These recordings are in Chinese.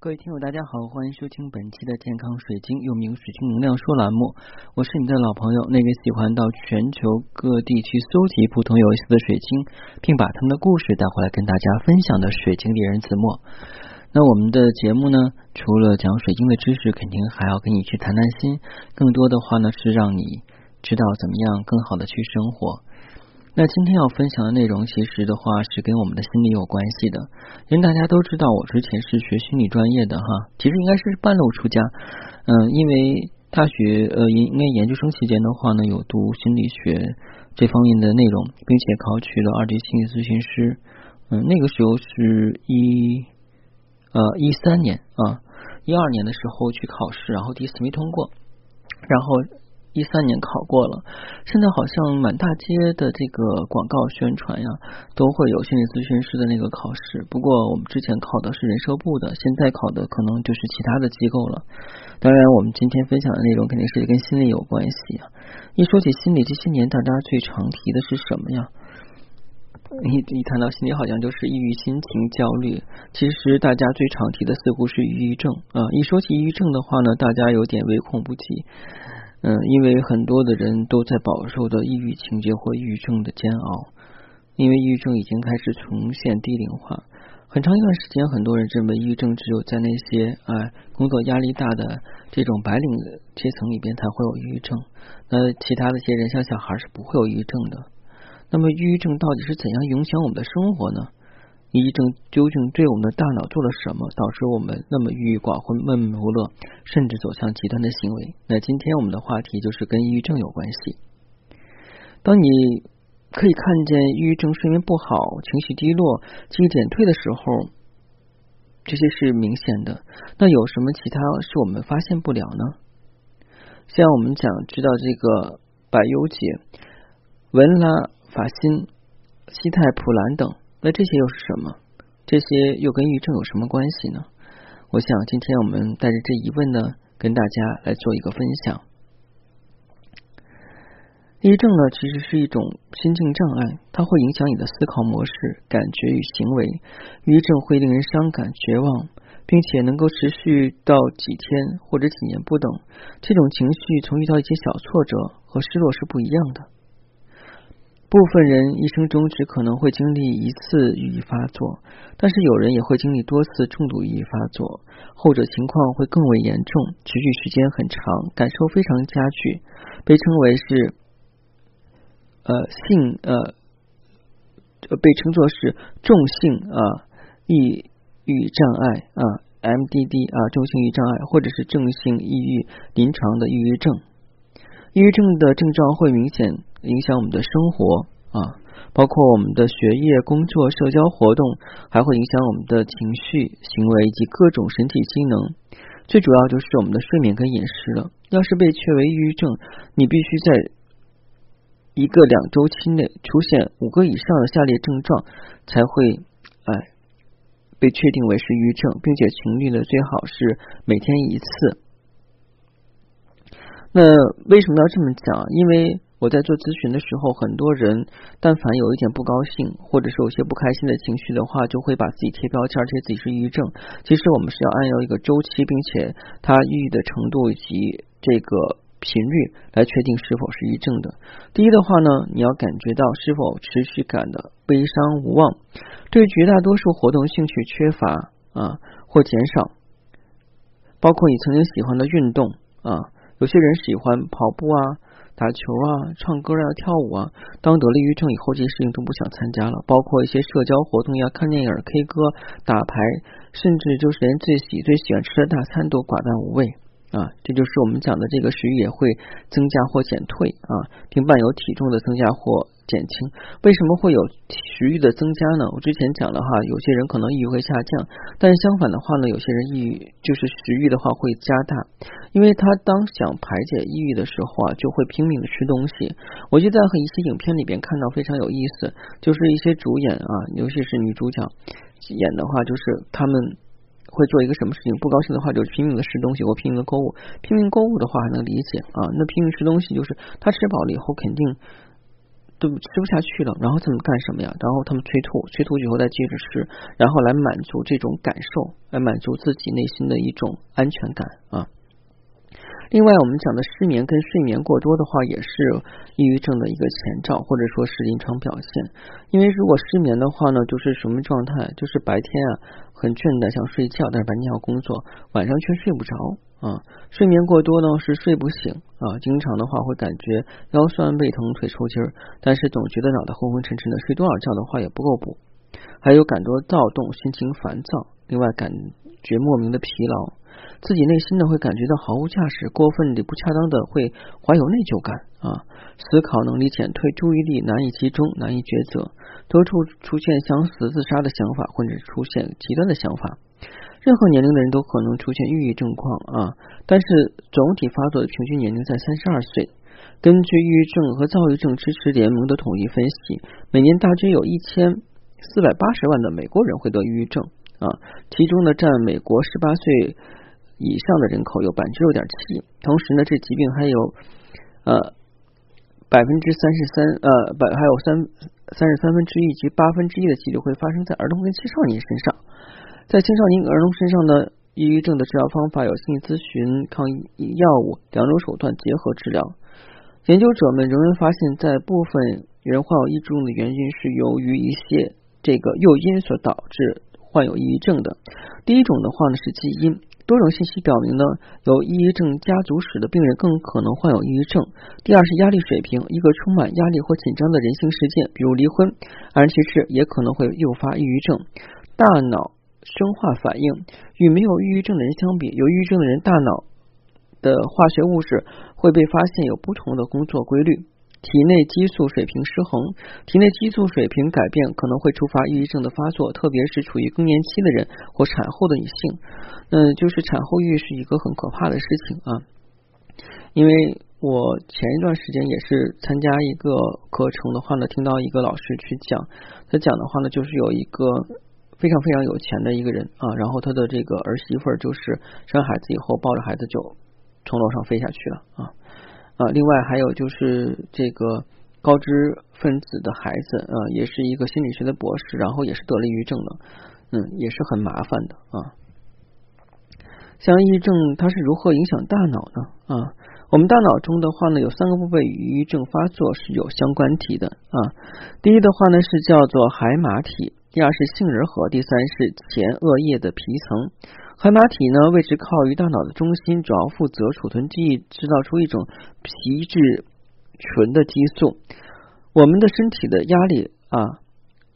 各位听友，大家好，欢迎收听本期的健康水晶，又名水晶能量说栏目。我是你的老朋友，那个喜欢到全球各地去搜集不同有意思的水晶，并把他们的故事带回来跟大家分享的水晶猎人子墨。那我们的节目呢，除了讲水晶的知识，肯定还要跟你去谈谈心。更多的话呢，是让你知道怎么样更好的去生活。那今天要分享的内容，其实的话是跟我们的心理有关系的。因为大家都知道，我之前是学心理专业的哈，其实应该是半路出家。嗯，因为大学呃，应该研究生期间的话呢，有读心理学这方面的内容，并且考取了二级心理咨询师。嗯，那个时候是一呃一三年啊，一二年的时候去考试，然后第一次没通过，然后。一三年考过了，现在好像满大街的这个广告宣传呀，都会有心理咨询师的那个考试。不过我们之前考的是人社部的，现在考的可能就是其他的机构了。当然，我们今天分享的内容肯定是跟心理有关系啊。一说起心理，这些年大家最常提的是什么呀？一一谈到心理，好像就是抑郁、心情焦虑。其实大家最常提的似乎是抑郁症啊。一说起抑郁症的话呢，大家有点唯恐不及。嗯，因为很多的人都在饱受的抑郁情节或抑郁症的煎熬，因为抑郁症已经开始重现低龄化。很长一段时间，很多人认为抑郁症只有在那些哎工作压力大的这种白领阶层里边才会有抑郁症，那其他的些人像小孩是不会有抑郁症的。那么，抑郁症到底是怎样影响我们的生活呢？抑郁症究竟对我们的大脑做了什么，导致我们那么郁郁寡欢、闷闷不乐，甚至走向极端的行为？那今天我们的话题就是跟抑郁症有关系。当你可以看见抑郁症睡眠不好、情绪低落、记忆减退的时候，这些是明显的。那有什么其他是我们发现不了呢？像我们讲知道这个百忧解、文拉法辛、西泰普兰等。那这些又是什么？这些又跟抑郁症有什么关系呢？我想今天我们带着这疑问呢，跟大家来做一个分享。抑郁症呢，其实是一种心境障碍，它会影响你的思考模式、感觉与行为。抑郁症会令人伤感、绝望，并且能够持续到几天或者几年不等。这种情绪从遇到一些小挫折和失落是不一样的。部分人一生中只可能会经历一次抑郁发作，但是有人也会经历多次重度抑郁发作，后者情况会更为严重，持续时间很长，感受非常加剧，被称为是呃性呃被称作是重性啊抑郁障碍啊 MDD 啊重性抑郁障碍，或者是重性抑郁临床的抑郁症。抑郁症的症状会明显。影响我们的生活啊，包括我们的学业、工作、社交活动，还会影响我们的情绪、行为以及各种身体机能。最主要就是我们的睡眠跟饮食了。要是被确为抑郁症，你必须在一个两周期内出现五个以上的下列症状，才会哎被确定为是抑郁症，并且频率呢最好是每天一次。那为什么要这么讲？因为我在做咨询的时候，很多人但凡有一点不高兴，或者是有些不开心的情绪的话，就会把自己贴标签，贴自己是抑郁症。其实我们是要按照一个周期，并且它抑郁的程度以及这个频率来确定是否是抑郁症的。第一的话呢，你要感觉到是否持续感的悲伤无望，对绝大多数活动兴趣缺乏啊或减少，包括你曾经喜欢的运动啊，有些人喜欢跑步啊。打球啊，唱歌啊，跳舞啊，当得了抑郁症以后，这些事情都不想参加了。包括一些社交活动呀，看电影、K 歌、打牌，甚至就是连自己最喜欢吃的大餐都寡淡无味啊。这就是我们讲的这个食欲也会增加或减退啊，并伴有体重的增加或。减轻为什么会有食欲的增加呢？我之前讲了哈，有些人可能抑郁会下降，但是相反的话呢，有些人抑郁就是食欲的话会加大，因为他当想排解抑郁的时候啊，就会拼命的吃东西。我就在和一些影片里边看到非常有意思，就是一些主演啊，尤其是女主角演的话，就是他们会做一个什么事情，不高兴的话就拼命的吃东西或拼命的购物。拼命购物的话还能理解啊，那拼命吃东西就是他吃饱了以后肯定。都吃不下去了，然后他们干什么呀？然后他们催吐，催吐以后再接着吃，然后来满足这种感受，来满足自己内心的一种安全感啊。另外，我们讲的失眠跟睡眠过多的话，也是抑郁症的一个前兆，或者说是临床表现。因为如果失眠的话呢，就是什么状态？就是白天啊很倦怠想睡觉，但是白天要工作，晚上却睡不着啊。睡眠过多呢是睡不醒啊，经常的话会感觉腰酸背疼、腿抽筋儿，但是总觉得脑袋昏昏沉沉的，睡多少觉的话也不够补。还有感多躁动、心情烦躁，另外感觉莫名的疲劳。自己内心呢会感觉到毫无价值，过分的不恰当的会怀有内疚感啊，思考能力减退，注意力难以集中，难以抉择，多处出现想死自杀的想法，或者出现极端的想法。任何年龄的人都可能出现抑郁症况啊，但是总体发作的平均年龄在三十二岁。根据抑郁症和躁郁症支持联盟的统计分析，每年大约有一千四百八十万的美国人会得抑郁症啊，其中呢占美国十八岁。以上的人口有百分之六点七，同时呢，这疾病还有呃百分之三十三呃百还有三三十三分之一及八分之一的几率会发生在儿童跟青少年身上。在青少年儿童身上呢，抑郁症的治疗方法有心理咨询、抗抑药物两种手段结合治疗。研究者们仍然发现，在部分人患有抑郁症的原因是由于一些这个诱因所导致患有抑郁症的。第一种的话呢是基因。多种信息表明呢，有抑郁症家族史的病人更可能患有抑郁症。第二是压力水平，一个充满压力或紧张的人性事件，比如离婚、而人去世，也可能会诱发抑郁症。大脑生化反应与没有抑郁症的人相比，有抑郁症的人大脑的化学物质会被发现有不同的工作规律。体内激素水平失衡，体内激素水平改变可能会触发抑郁症的发作，特别是处于更年期的人或产后的女性。嗯，就是产后抑郁是一个很可怕的事情啊。因为我前一段时间也是参加一个课程的话呢，听到一个老师去讲，他讲的话呢，就是有一个非常非常有钱的一个人啊，然后他的这个儿媳妇儿就是生孩子以后抱着孩子就从楼上飞下去了啊。啊，另外还有就是这个高知分子的孩子，啊，也是一个心理学的博士，然后也是得了抑郁症的，嗯，也是很麻烦的啊。像抑郁症它是如何影响大脑呢？啊，我们大脑中的话呢，有三个部位与抑郁症发作是有相关体的啊。第一的话呢是叫做海马体，第二是杏仁核，第三是前额叶的皮层。海马体呢，位置靠于大脑的中心，主要负责储存记忆，制造出一种皮质醇的激素。我们的身体的压力啊，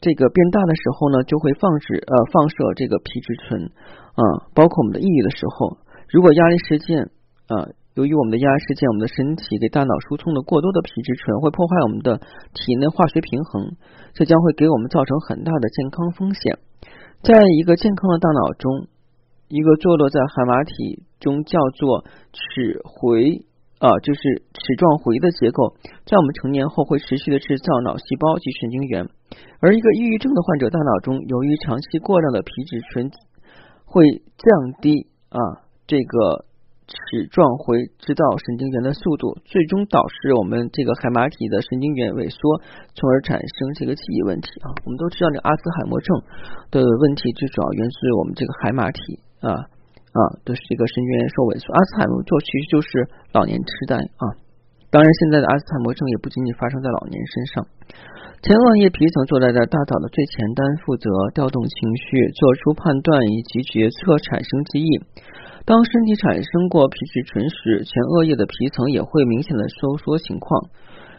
这个变大的时候呢，就会放置呃放射这个皮质醇啊，包括我们的抑郁的时候，如果压力事件啊，由于我们的压力事件，我们的身体给大脑输送的过多的皮质醇，会破坏我们的体内化学平衡，这将会给我们造成很大的健康风险。在一个健康的大脑中。一个坐落在海马体中叫做齿回啊，就是齿状回的结构，在我们成年后会持续的制造脑细胞及神经元。而一个抑郁症的患者大脑中，由于长期过量的皮质醇，会降低啊这个齿状回制造神经元的速度，最终导致我们这个海马体的神经元萎缩，从而产生这个记忆问题啊。我们都知道，这阿兹海默症的问题最主要源自于我们这个海马体。啊啊，都是这个神经元受萎缩。阿兹海默症其实就是老年痴呆啊。当然，现在的阿兹海默症也不仅仅发生在老年身上。前额叶皮层坐在在大脑的最前端，负责调动情绪、做出判断以及决策、产生记忆。当身体产生过皮质醇时，前额叶的皮层也会明显的收缩情况。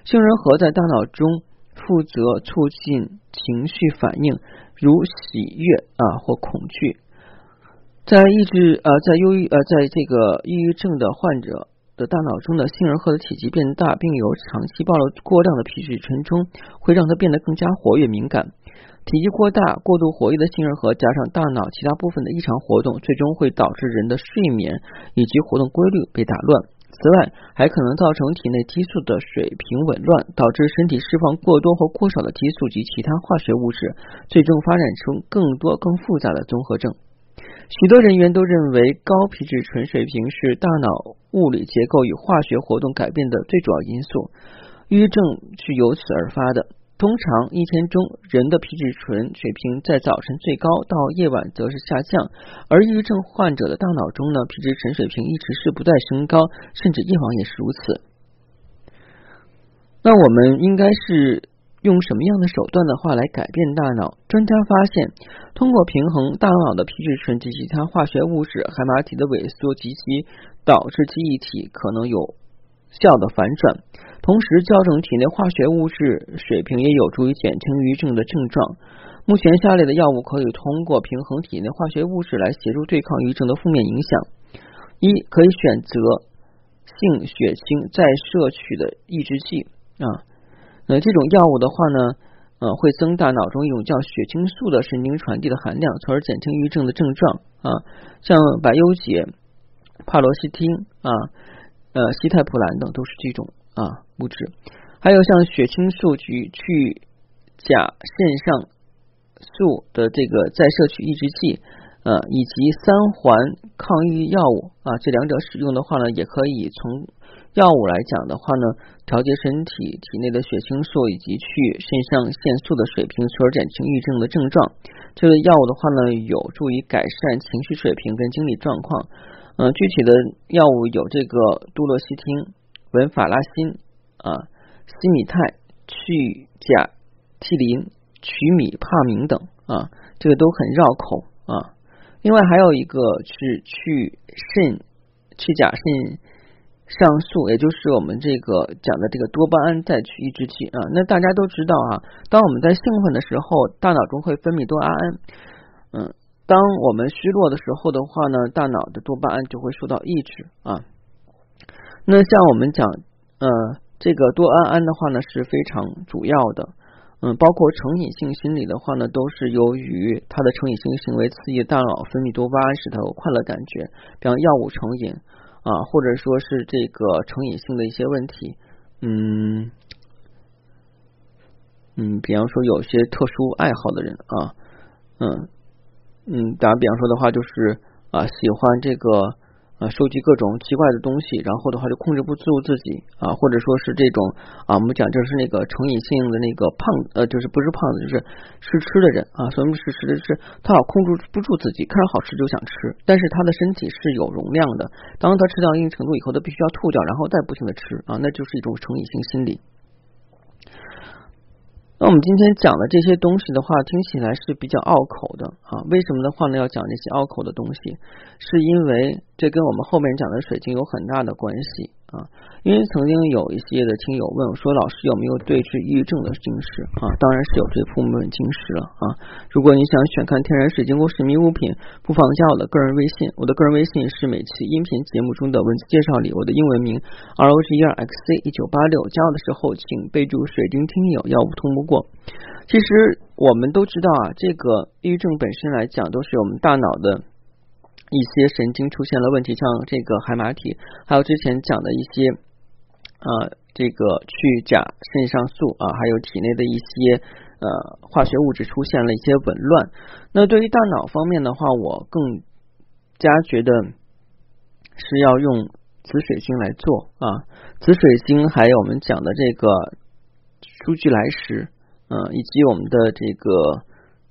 杏仁核在大脑中负责促进情绪反应，如喜悦啊或恐惧。在抑制呃，在忧郁呃，在这个抑郁症的患者的大脑中的杏仁核的体积变大，并由长期暴露过量的皮质醇中，会让它变得更加活跃敏感。体积过大、过度活跃的杏仁核加上大脑其他部分的异常活动，最终会导致人的睡眠以及活动规律被打乱。此外，还可能造成体内激素的水平紊乱，导致身体释放过多或过少的激素及其他化学物质，最终发展出更多更复杂的综合症。许多人员都认为高皮质醇水平是大脑物理结构与化学活动改变的最主要因素。抑郁症是由此而发的。通常一天中人的皮质醇水平在早晨最高，到夜晚则是下降。而抑郁症患者的大脑中呢，皮质醇水平一直是不断升高，甚至夜晚也是如此。那我们应该是用什么样的手段的话来改变大脑？专家发现，通过平衡大脑的皮质醇及其他化学物质，海马体的萎缩及其导致记忆体可能有效的反转。同时，校正体内化学物质水平也有助于减轻抑郁症的症状。目前，下列的药物可以通过平衡体内化学物质来协助对抗抑郁症的负面影响：一、可以选择性血清再摄取的抑制剂啊。那这种药物的话呢，呃，会增大脑中一种叫血清素的神经传递的含量，从而减轻抑郁症的症状啊。像百忧解、帕罗西汀啊、呃西泰普兰等都是这种。啊，物质，还有像血清素及去甲肾上素的这个再摄取抑制剂，呃，以及三环抗抑郁药物啊，这两者使用的话呢，也可以从药物来讲的话呢，调节身体体内的血清素以及去肾上腺素的水平，从而减轻抑郁症的症状。这个药物的话呢，有助于改善情绪水平跟精力状况。嗯，具体的药物有这个杜洛西汀。文法拉辛啊，西米泰、去甲替林、曲米帕明等啊，这个都很绕口啊。另外还有一个是去肾去甲肾上素，也就是我们这个讲的这个多巴胺再去抑制剂啊。那大家都知道啊，当我们在兴奋的时候，大脑中会分泌多巴胺，嗯，当我们虚弱的时候的话呢，大脑的多巴胺就会受到抑制啊。那像我们讲，呃，这个多巴胺的话呢是非常主要的，嗯，包括成瘾性心理的话呢，都是由于它的成瘾性行为刺激大脑分泌多巴胺，使它有快乐感觉，比方药物成瘾啊，或者说是这个成瘾性的一些问题，嗯嗯，比方说有些特殊爱好的人啊，嗯嗯，打比方说的话就是啊，喜欢这个。收集各种奇怪的东西，然后的话就控制不住自己啊，或者说是这种啊，我们讲就是那个成瘾性的那个胖呃，就是不是胖子，就是吃吃的人啊。什么是吃的？是他好控制不住自己，看着好吃就想吃，但是他的身体是有容量的。当他吃到一定程度以后，他必须要吐掉，然后再不停的吃啊，那就是一种成瘾性心理。那我们今天讲的这些东西的话，听起来是比较拗口的啊。为什么的话呢？要讲这些拗口的东西，是因为这跟我们后面讲的水晶有很大的关系。啊，因为曾经有一些的听友问我说：“老师有没有对治抑郁症的晶石？”啊，当然是有这部分晶石了啊。如果你想选看天然水晶或神秘物品，不妨加我的个人微信。我的个人微信是每期音频节目中的文字介绍里我的英文名 R O G E R X C 一九八六。加我的时候请备注“水晶听友”，要不通不过。其实我们都知道啊，这个抑郁症本身来讲，都是我们大脑的。一些神经出现了问题，像这个海马体，还有之前讲的一些啊，这个去甲肾上素啊，还有体内的一些呃化学物质出现了一些紊乱。那对于大脑方面的话，我更加觉得是要用紫水晶来做啊，紫水晶还有我们讲的这个舒俱来石，嗯，以及我们的这个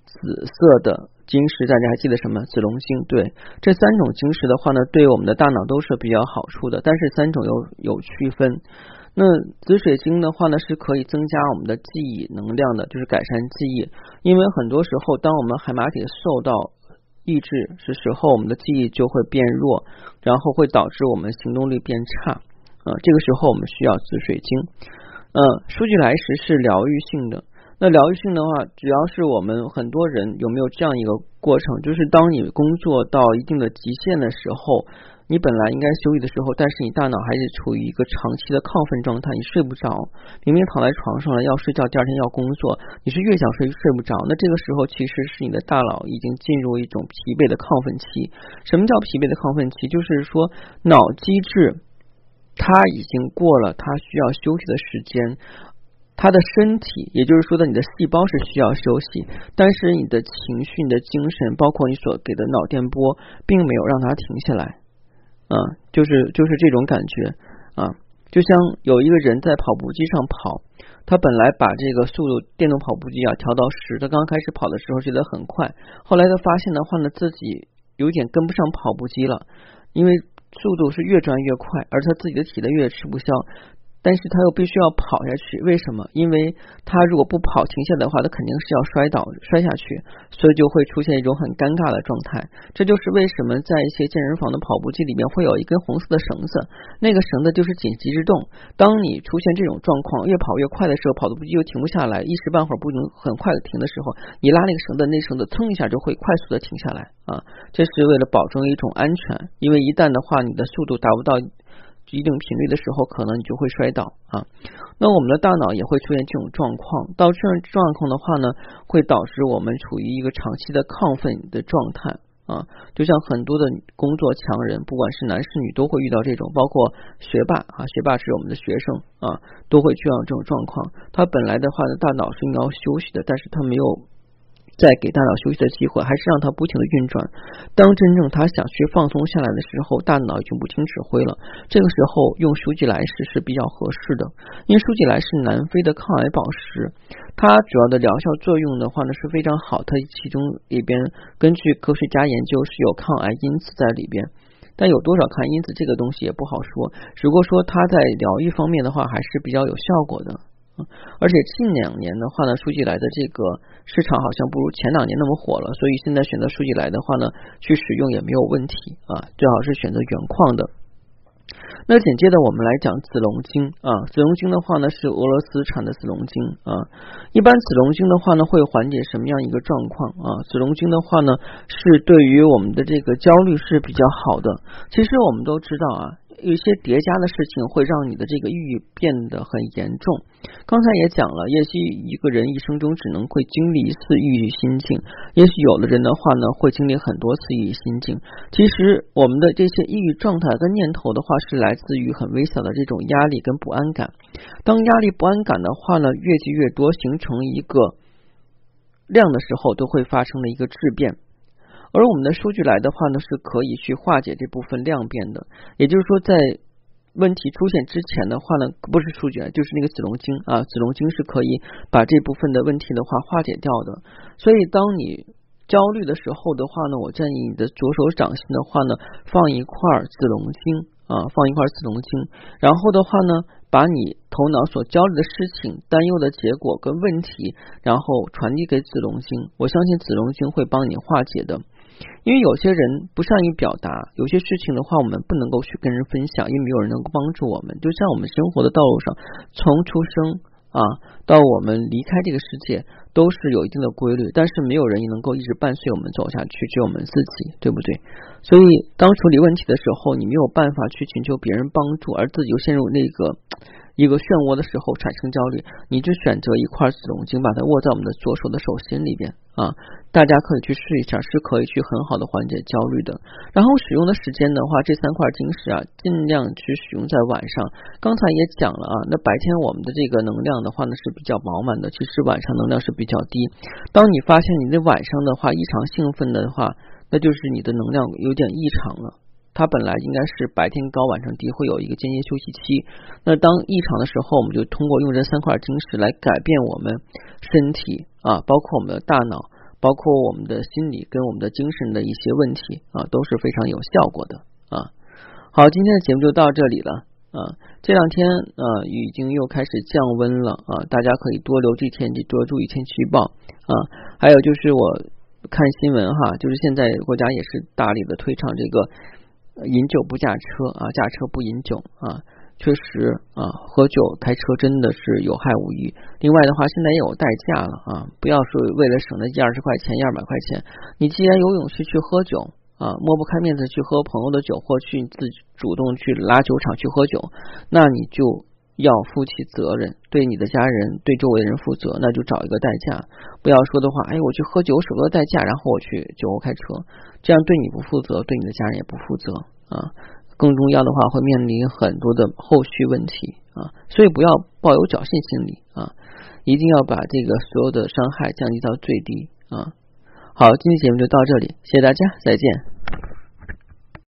紫色的。晶石，大家还记得什么？紫龙晶。对，这三种晶石的话呢，对我们的大脑都是比较好处的。但是三种有有区分。那紫水晶的话呢，是可以增加我们的记忆能量的，就是改善记忆。因为很多时候，当我们海马体受到抑制是时候，我们的记忆就会变弱，然后会导致我们行动力变差。啊，这个时候我们需要紫水晶。嗯，数据来时是疗愈性的。那疗愈性的话，主要是我们很多人有没有这样一个过程，就是当你工作到一定的极限的时候，你本来应该休息的时候，但是你大脑还是处于一个长期的亢奋状态，你睡不着，明明躺在床上了要睡觉，第二天要工作，你是越想睡睡不着。那这个时候其实是你的大脑已经进入一种疲惫的亢奋期。什么叫疲惫的亢奋期？就是说脑机制它已经过了它需要休息的时间。他的身体，也就是说的，你的细胞是需要休息，但是你的情绪、你的精神，包括你所给的脑电波，并没有让它停下来，啊，就是就是这种感觉啊。就像有一个人在跑步机上跑，他本来把这个速度电动跑步机啊调到十，他刚开始跑的时候觉得很快，后来他发现的话呢，自己有点跟不上跑步机了，因为速度是越转越快，而他自己的体力越吃不消。但是他又必须要跑下去，为什么？因为他如果不跑停下的话，他肯定是要摔倒摔下去，所以就会出现一种很尴尬的状态。这就是为什么在一些健身房的跑步机里面会有一根红色的绳子，那个绳子就是紧急制动。当你出现这种状况，越跑越快的时候，跑步机又停不下来，一时半会儿不能很快的停的时候，你拉那个绳子，那绳子蹭一下就会快速的停下来啊！这是为了保证一种安全，因为一旦的话，你的速度达不到。一定频率的时候，可能你就会摔倒啊。那我们的大脑也会出现这种状况，到这种状况的话呢，会导致我们处于一个长期的亢奋的状态啊。就像很多的工作强人，不管是男是女，都会遇到这种，包括学霸啊，学霸是我们的学生啊，都会遇到这种状况。他本来的话呢，大脑是应该休息的，但是他没有。再给大脑休息的机会，还是让它不停的运转。当真正他想去放松下来的时候，大脑已经不听指挥了。这个时候用舒吉莱士是比较合适的，因为舒吉来是南非的抗癌宝石，它主要的疗效作用的话呢是非常好。它其中里边根据科学家研究是有抗癌因子在里边，但有多少抗因子这个东西也不好说。如果说它在疗愈方面的话，还是比较有效果的。而且近两年的话呢，书记来的这个市场好像不如前两年那么火了，所以现在选择数据来的话呢，去使用也没有问题啊，最好是选择原矿的。那紧接着我们来讲紫龙晶啊，紫龙晶的话呢是俄罗斯产的紫龙晶啊，一般紫龙晶的话呢会缓解什么样一个状况啊？紫龙晶的话呢是对于我们的这个焦虑是比较好的。其实我们都知道啊。有一些叠加的事情会让你的这个抑郁变得很严重。刚才也讲了，也许一个人一生中只能会经历一次抑郁心境，也许有的人的话呢会经历很多次抑郁心境。其实我们的这些抑郁状态跟念头的话是来自于很微小的这种压力跟不安感。当压力不安感的话呢越积越多，形成一个量的时候，都会发生了一个质变。而我们的数据来的话呢，是可以去化解这部分量变的。也就是说，在问题出现之前的话呢，不是数据，就是那个子龙晶啊，子龙晶是可以把这部分的问题的话化解掉的。所以，当你焦虑的时候的话呢，我建议你的左手掌心的话呢，放一块子龙晶啊，放一块子龙晶，然后的话呢，把你头脑所焦虑的事情、担忧的结果跟问题，然后传递给子龙晶。我相信子龙晶会帮你化解的。因为有些人不善于表达，有些事情的话，我们不能够去跟人分享，因为没有人能够帮助我们。就像我们生活的道路上，从出生啊到我们离开这个世界，都是有一定的规律，但是没有人能够一直伴随我们走下去，只有我们自己，对不对？所以，当处理问题的时候，你没有办法去寻求别人帮助，而自己又陷入那个。一个漩涡的时候产生焦虑，你就选择一块紫龙晶，把它握在我们的左手的手心里边啊。大家可以去试一下，是可以去很好的缓解焦虑的。然后使用的时间的话，这三块晶石啊，尽量去使用在晚上。刚才也讲了啊，那白天我们的这个能量的话呢是比较饱满的，其实晚上能量是比较低。当你发现你的晚上的话异常兴奋的话，那就是你的能量有点异常了。它本来应该是白天高晚上低，会有一个间歇休息期。那当异常的时候，我们就通过用这三块晶石来改变我们身体啊，包括我们的大脑，包括我们的心理跟我们的精神的一些问题啊，都是非常有效果的啊。好，今天的节目就到这里了啊。这两天啊，已经又开始降温了啊，大家可以多留意天气，多注意天气预报啊。还有就是我看新闻哈，就是现在国家也是大力的推倡这个。饮酒不驾车啊，驾车不饮酒啊，确实啊，喝酒开车真的是有害无益。另外的话，现在也有代驾了啊，不要说为了省那一二十块钱、一二百块钱，你既然有勇气去喝酒啊，抹不开面子去喝朋友的酒，或去自主动去拉酒厂去喝酒，那你就。要负起责任，对你的家人、对周围人负责，那就找一个代驾。不要说的话，哎，我去喝酒，舍不得代驾，然后我去酒后开车，这样对你不负责，对你的家人也不负责啊。更重要的话，会面临很多的后续问题啊。所以不要抱有侥幸心理啊，一定要把这个所有的伤害降低到最低啊。好，今天节目就到这里，谢谢大家，再见。